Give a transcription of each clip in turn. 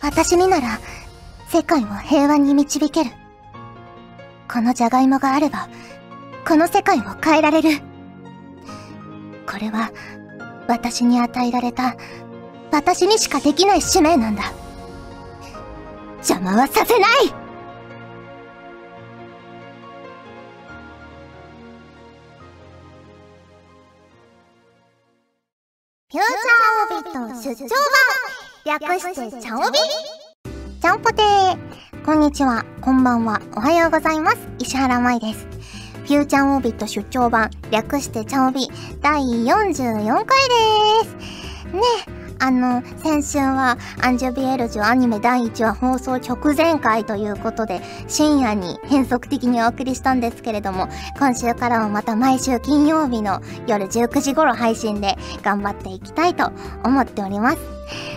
私になら、世界を平和に導ける。このジャガイモがあれば、この世界を変えられる。これは、私に与えられた、私にしかできない使命なんだ。邪魔はさせないフューチャーオビット出張版略してちゃおびちゃんぽてーこんにちは、こんばんは、おはようございます。石原舞です。フューチャーオビット出張版略してちゃおび第44回です。ねあの、先週はアンジュビエルジュアニメ第1話放送直前回ということで、深夜に変則的にお送りしたんですけれども、今週からはまた毎週金曜日の夜19時頃配信で頑張っていきたいと思っております。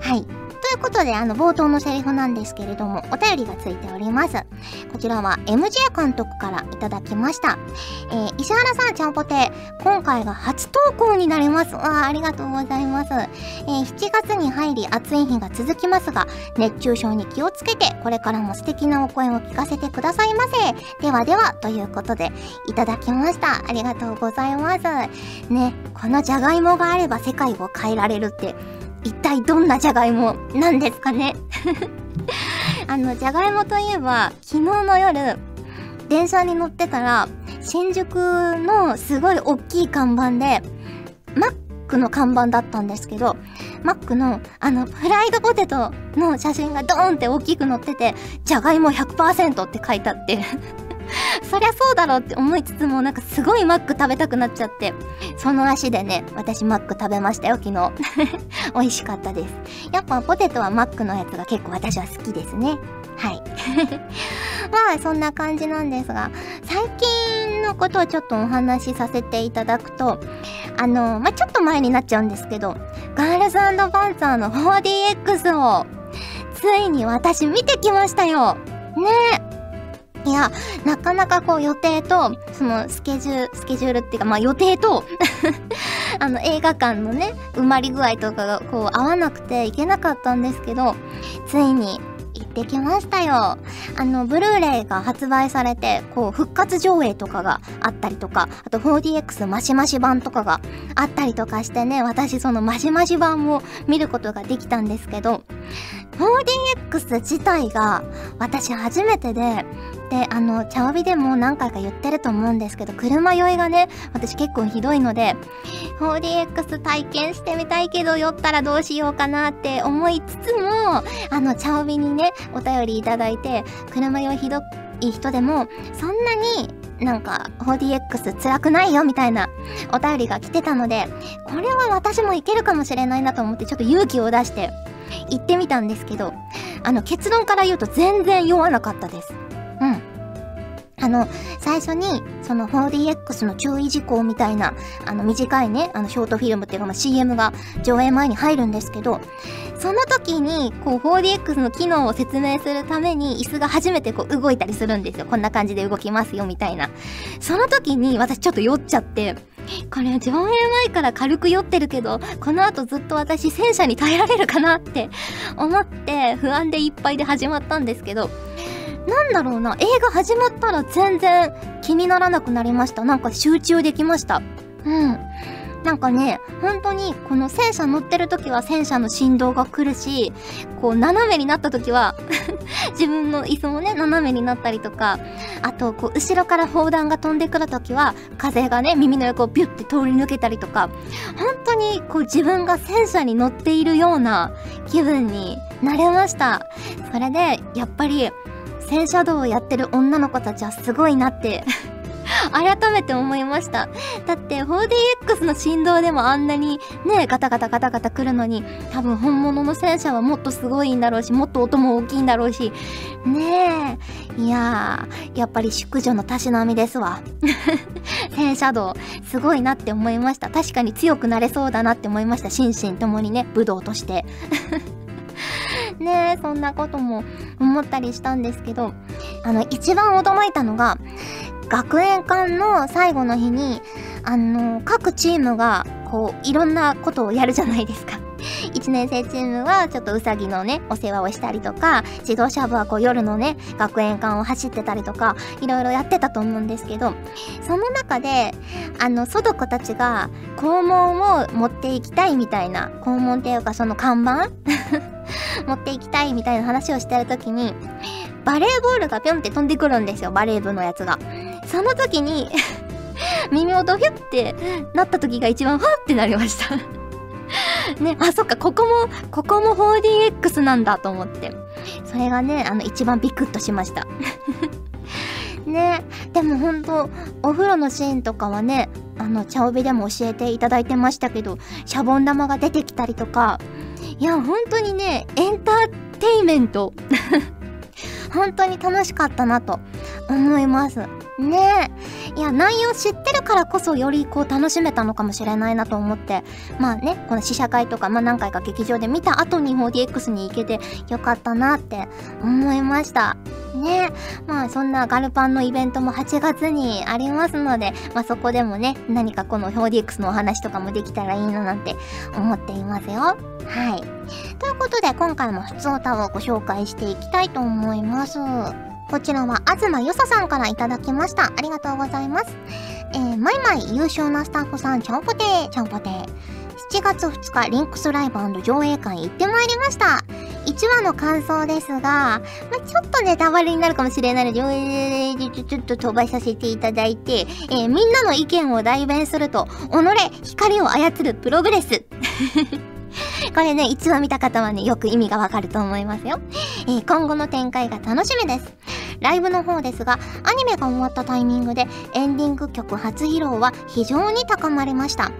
はい。ということで、あの、冒頭のセリフなんですけれども、お便りがついております。こちらは MJ 監督からいただきました。えー、石原さん、ちゃんぽて、今回が初投稿になります。わあ、ありがとうございます。えー、7月に入り暑い日が続きますが、熱中症に気をつけて、これからも素敵なお声を聞かせてくださいませ。ではでは、ということで、いただきました。ありがとうございます。ね、このじゃがいもがあれば世界を変えられるって、一体どんなじゃがいもなんですかね？あの、じゃがいもといえば、昨日の夜、電車に乗ってたら、新宿のすごい大きい看板で、マックの看板だったんですけど、マックの、あの、フライドポテトの写真がドーンって大きく載ってて、じゃがいも100%って書いてあって。そりゃそうだろうって思いつつもなんかすごいマック食べたくなっちゃってその足でね私マック食べましたよ昨日。美味しかったです。やっぱポテトはマックのやつが結構私は好きですね。はい。まあそんな感じなんですが最近のことをちょっとお話しさせていただくとあのまあちょっと前になっちゃうんですけどガールズパンツァーの 4DX をついに私見てきましたよ。ね。えいや、なかなかこう予定と、そのスケジュール、スケジュールっていうか、まあ予定と あの映画館のね、埋まり具合とかがこう合わなくて行けなかったんですけど、ついに行ってきましたよ。あの、ブルーレイが発売されて、こう、復活上映とかがあったりとか、あと 4DX マシマシ版とかがあったりとかしてね、私そのマシマシ版を見ることができたんですけど、4DX 自体が私初めてで、で、あの、茶帯でも何回か言ってると思うんですけど、車酔いがね、私結構ひどいので、4DX 体験してみたいけど、酔ったらどうしようかなって思いつつも、あの、茶帯にね、お便りいただいて、車酔いひどい人でも、そんなになんか 4DX 辛くないよみたいなお便りが来てたので、これは私もいけるかもしれないなと思ってちょっと勇気を出して行ってみたんですけど、あの結論から言うと全然酔わなかったです。あの、最初に、その 4DX の注意事項みたいな、あの短いね、あのショートフィルムっていうか、まあ、CM が上映前に入るんですけど、その時に、こう 4DX の機能を説明するために、椅子が初めてこう動いたりするんですよ。こんな感じで動きますよ、みたいな。その時に私ちょっと酔っちゃって、これ上映前から軽く酔ってるけど、この後ずっと私戦車に耐えられるかなって思って不安でいっぱいで始まったんですけど、なんだろうな、映画始まったら全然気にならなくなりました。なんか集中できました。うん。なんかね、本当にこの戦車乗ってる時は戦車の振動が来るし、こう斜めになった時は 自分の椅子もね、斜めになったりとか、あと、こう、後ろから砲弾が飛んでくる時は、風がね、耳の横をビュッて通り抜けたりとか、本当にこう自分が戦車に乗っているような気分になれました。それで、やっぱり、戦車道をやってる女の子たちはすごいなって 改めて思いました。だって 4DX の振動でもあんなにね、ガタガタガタガタ来るのに、多分本物の戦車はもっとすごいんだろうし、もっと音も大きいんだろうし、ねえ。いやー、やっぱり淑女のたしなみですわ。戦車道、すごいなって思いました。確かに強くなれそうだなって思いました。心身ともにね、武道として。ねそんなことも思ったりしたんですけど、あの、一番驚いたのが、学園間の最後の日に、あの、各チームが、こう、いろんなことをやるじゃないですか。1年生チームはちょっとうさぎのねお世話をしたりとか自動車部はこう夜のね学園館を走ってたりとかいろいろやってたと思うんですけどその中であのそ子たちが校門を持っていきたいみたいな校門っていうかその看板？持っていきたいみたいな話をしてる時にバレーボールがぴょんって飛んでくるんですよバレー部のやつがその時に 耳元ヒュッてなった時が一番ファってなりました ね、あ、そっか、ここも、ここも 4DX なんだと思って。それがね、あの、一番ビクッとしました。ね、でもほんと、お風呂のシーンとかはね、あの、茶帯でも教えていただいてましたけど、シャボン玉が出てきたりとか、いや、本当にね、エンターテイメント 本当に楽しかったなと思います。ねえ。いや、内容知ってるからこそよりこう楽しめたのかもしれないなと思って、まあね、この試写会とか、まあ何回か劇場で見た後に 4DX に行けてよかったなって思いました。ねまあそんなガルパンのイベントも8月にありますので、まあそこでもね、何かこの 4DX のお話とかもできたらいいななんて思っていますよ。はい。ということで今回も普通歌をご紹介していきたいと思います。こちらは東よささんからいただきました。ありがとうございます。えー、マイマイ優秀なスタッフさん、ちゃんぽてー、ちゃんぽてー。7月2日、リンクスライブ上映会行ってまいりました。1話の感想ですが、まあ、ちょっとネタバレになるかもしれないので、えー、ちょっと飛ばさせていただいて、えー、みんなの意見を代弁すると、己、光を操るプログレス。これね、1話見た方はね、よく意味がわかると思いますよ。えー、今後の展開が楽しみです。ライブの方ですが、アニメが終わったタイミングでエンディング曲初披露は非常に高まりました。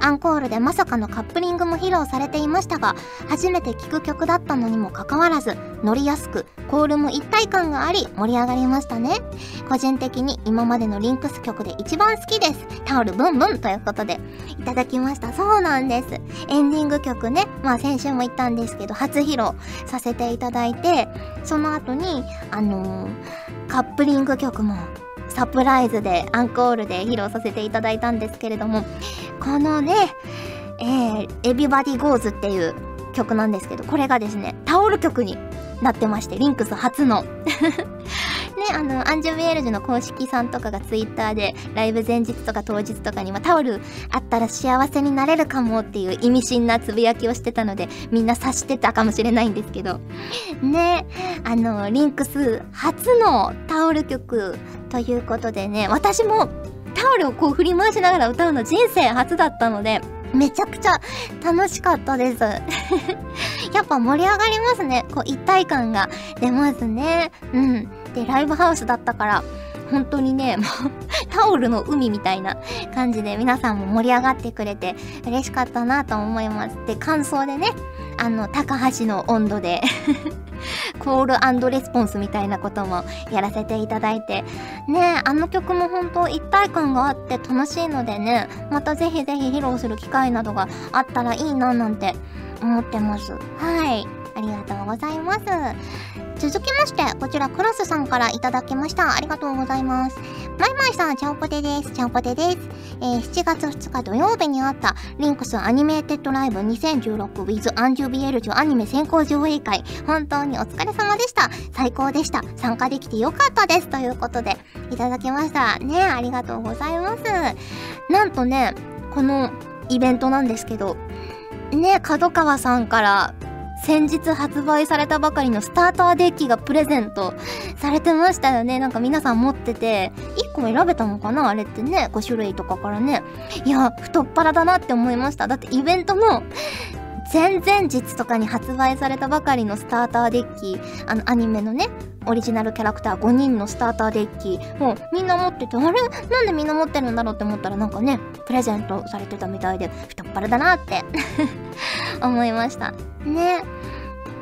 アンコールでまさかのカップリングも披露されていましたが、初めて聴く曲だったのにもかかわらず、乗りやすく、コールも一体感があり盛り上がりましたね。個人的に今までのリンクス曲で一番好きです。タオルブンブンということで、いただきました。そうなんです。エンディング曲ね、まあ先週も言ったんですけど、初披露させていただいて、その後に、あのー、カップリング曲もサプライズでアンコールで披露させていただいたんですけれども、このね、えー、Everybody Goes っていう曲なんですけど、これがですね、タオル曲になってまして、リンクス初の、あの、アンジュビエルジュの公式さんとかがツイッターで、ライブ前日とか当日とかにはタオルあったら幸せになれるかもっていう意味深なつぶやきをしてたので、みんな察してたかもしれないんですけど、ね、あの、リンクス初のタオル曲ということでね、私もタオルをこう振り回しながら歌うの人生初だったので、めちゃくちゃ楽しかったです やっぱ盛り上がりますね。こう一体感が出ますね。うん。で、ライブハウスだったから、本当にね、もうタオルの海みたいな感じで皆さんも盛り上がってくれて嬉しかったなと思います。で、感想でね、あの、高橋の温度で コールレスポンスみたいなこともやらせていただいて、ねあの曲も本当一体感があって楽しいのでね、またぜひぜひ披露する機会などがあったらいいななんて思ってます。はい。ありがとうございます。続きまして、こちらクロスさんからいただきました。ありがとうございます。マイマイさん、チャオポテです。チャオポテです。えー、7月2日土曜日にあったリンクスアニメーテッドライブ 2016with アンジュビエルジュアニメ先行上映会。本当にお疲れ様でした。最高でした。参加できてよかったです。ということで、いただきました。ねありがとうございます。なんとね、このイベントなんですけど、ね角川さんから先日発売されたばかりのスターターデッキがプレゼントされてましたよね。なんか皆さん持ってて、1個選べたのかな？あれってね、5種類とかからね。いや、太っ腹だなって思いました。だってイベントも前々日とかに発売されたばかりのスターターデッキ、あのアニメのね、オリジナルキャラクター5人のスターターデッキをみんな持ってて、あれ？なんでみんな持ってるんだろうって思ったらなんかね、プレゼントされてたみたいで、太っ腹だなって 思いました。ね。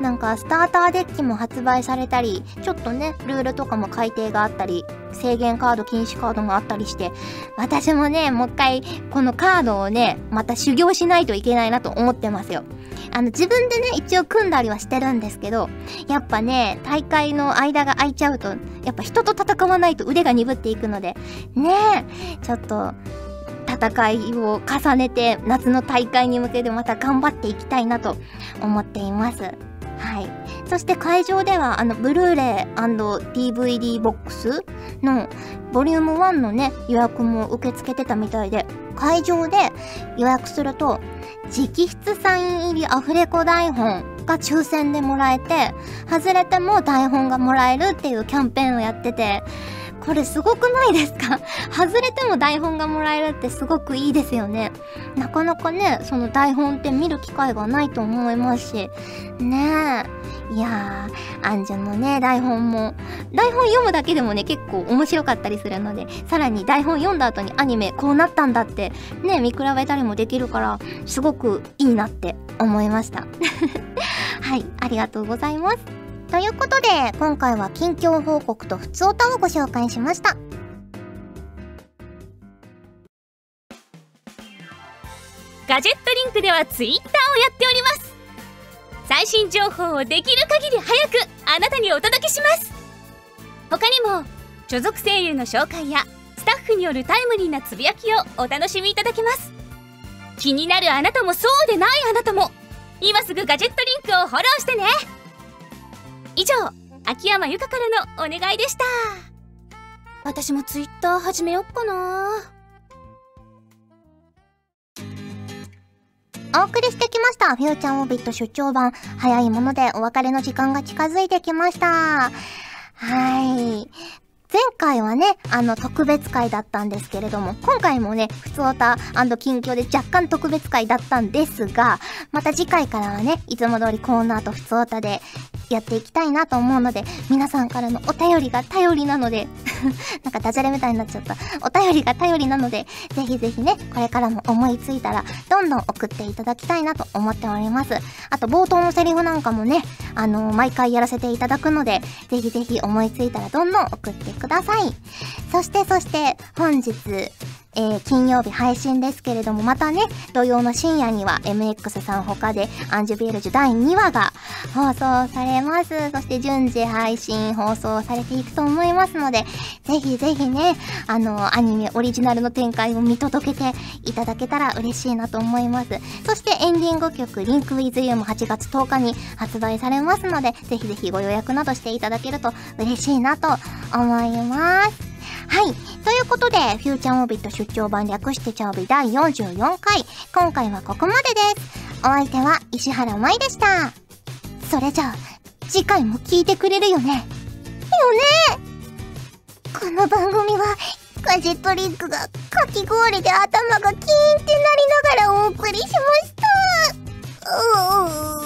なんかスターターデッキも発売されたり、ちょっとね、ルールとかも改定があったり、制限カード、禁止カードがあったりして、私もね、もう一回このカードをね、また修行しないといけないなと思ってますよ。あの、自分でね、一応組んだりはしてるんですけど、やっぱね、大会の間が空いちゃうと、やっぱ人と戦わないと腕が鈍っていくので、ねえ、ちょっと、戦いを重ねて夏の大会に向けてまた頑張っていきたいなと思っていますはい。そして会場ではあのブルーレイ &DVD ボックスのボリューム1のね予約も受け付けてたみたいで会場で予約すると直筆サイン入りアフレコ台本が抽選でもらえて外れても台本がもらえるっていうキャンペーンをやっててこれすごくないですか？外れても台本がもらえるってすごくいいですよね。なかなかね、その台本って見る機会がないと思いますし、ねえ。いやー、アンジュのね、台本も、台本読むだけでもね、結構面白かったりするので、さらに台本読んだ後にアニメこうなったんだって、ね、見比べたりもできるから、すごくいいなって思いました。はい、ありがとうございます。ということで、今回は近況報告と普通歌をご紹介しました。ガジェットリンクではツイッターをやっております。最新情報をできる限り早くあなたにお届けします。他にも所属声優の紹介やスタッフによるタイムリーなつぶやきをお楽しみいただけます。気になるあなたもそうでないあなたも今すぐガジェットリンクをフォローしてね。以上秋山由香からのお願いでした私もツイッター始めよっかなお送りしてきました。フューチャーオービット出張版。早いものでお別れの時間が近づいてきました。はい。前回はね、あの、特別会だったんですけれども、今回もね、普通オタ近況で若干特別会だったんですが、また次回からはね、いつも通りコーナーと普通オタでやっていきたいなと思うので、皆さんからのお便りが頼りなので なんかダジャレみたいになっちゃった。お便りが頼りなので、ぜひぜひね、これからも思いついたら、どんどん送っていただきたいなと思っております。あと、冒頭のセリフなんかもね、あのー、毎回やらせていただくので、ぜひぜひ思いついたらどんどん送ってください。そしてそして、本日、えー、金曜日配信ですけれども、またね、土曜の深夜には MX さん他でアンジュビエルジュ第2話が放送されます。そして順次配信放送されていくと思いますので、ぜひぜひね、あの、アニメオリジナルの展開を見届けていただけたら嬉しいなと思います。そしてエンディング曲、リンクウィズユーも8月10日に発売されますので、ぜひぜひご予約などしていただけると嬉しいなと思います。はい。ということで、フューチャーオービット出張版略してチャービ第44回。今回はここまでです。お相手は石原舞でした。それじゃあ、次回も聞いてくれるよね。よねこの番組は、ガジェットリンクがかき氷で頭がキーンってなりながらお送りしました。うー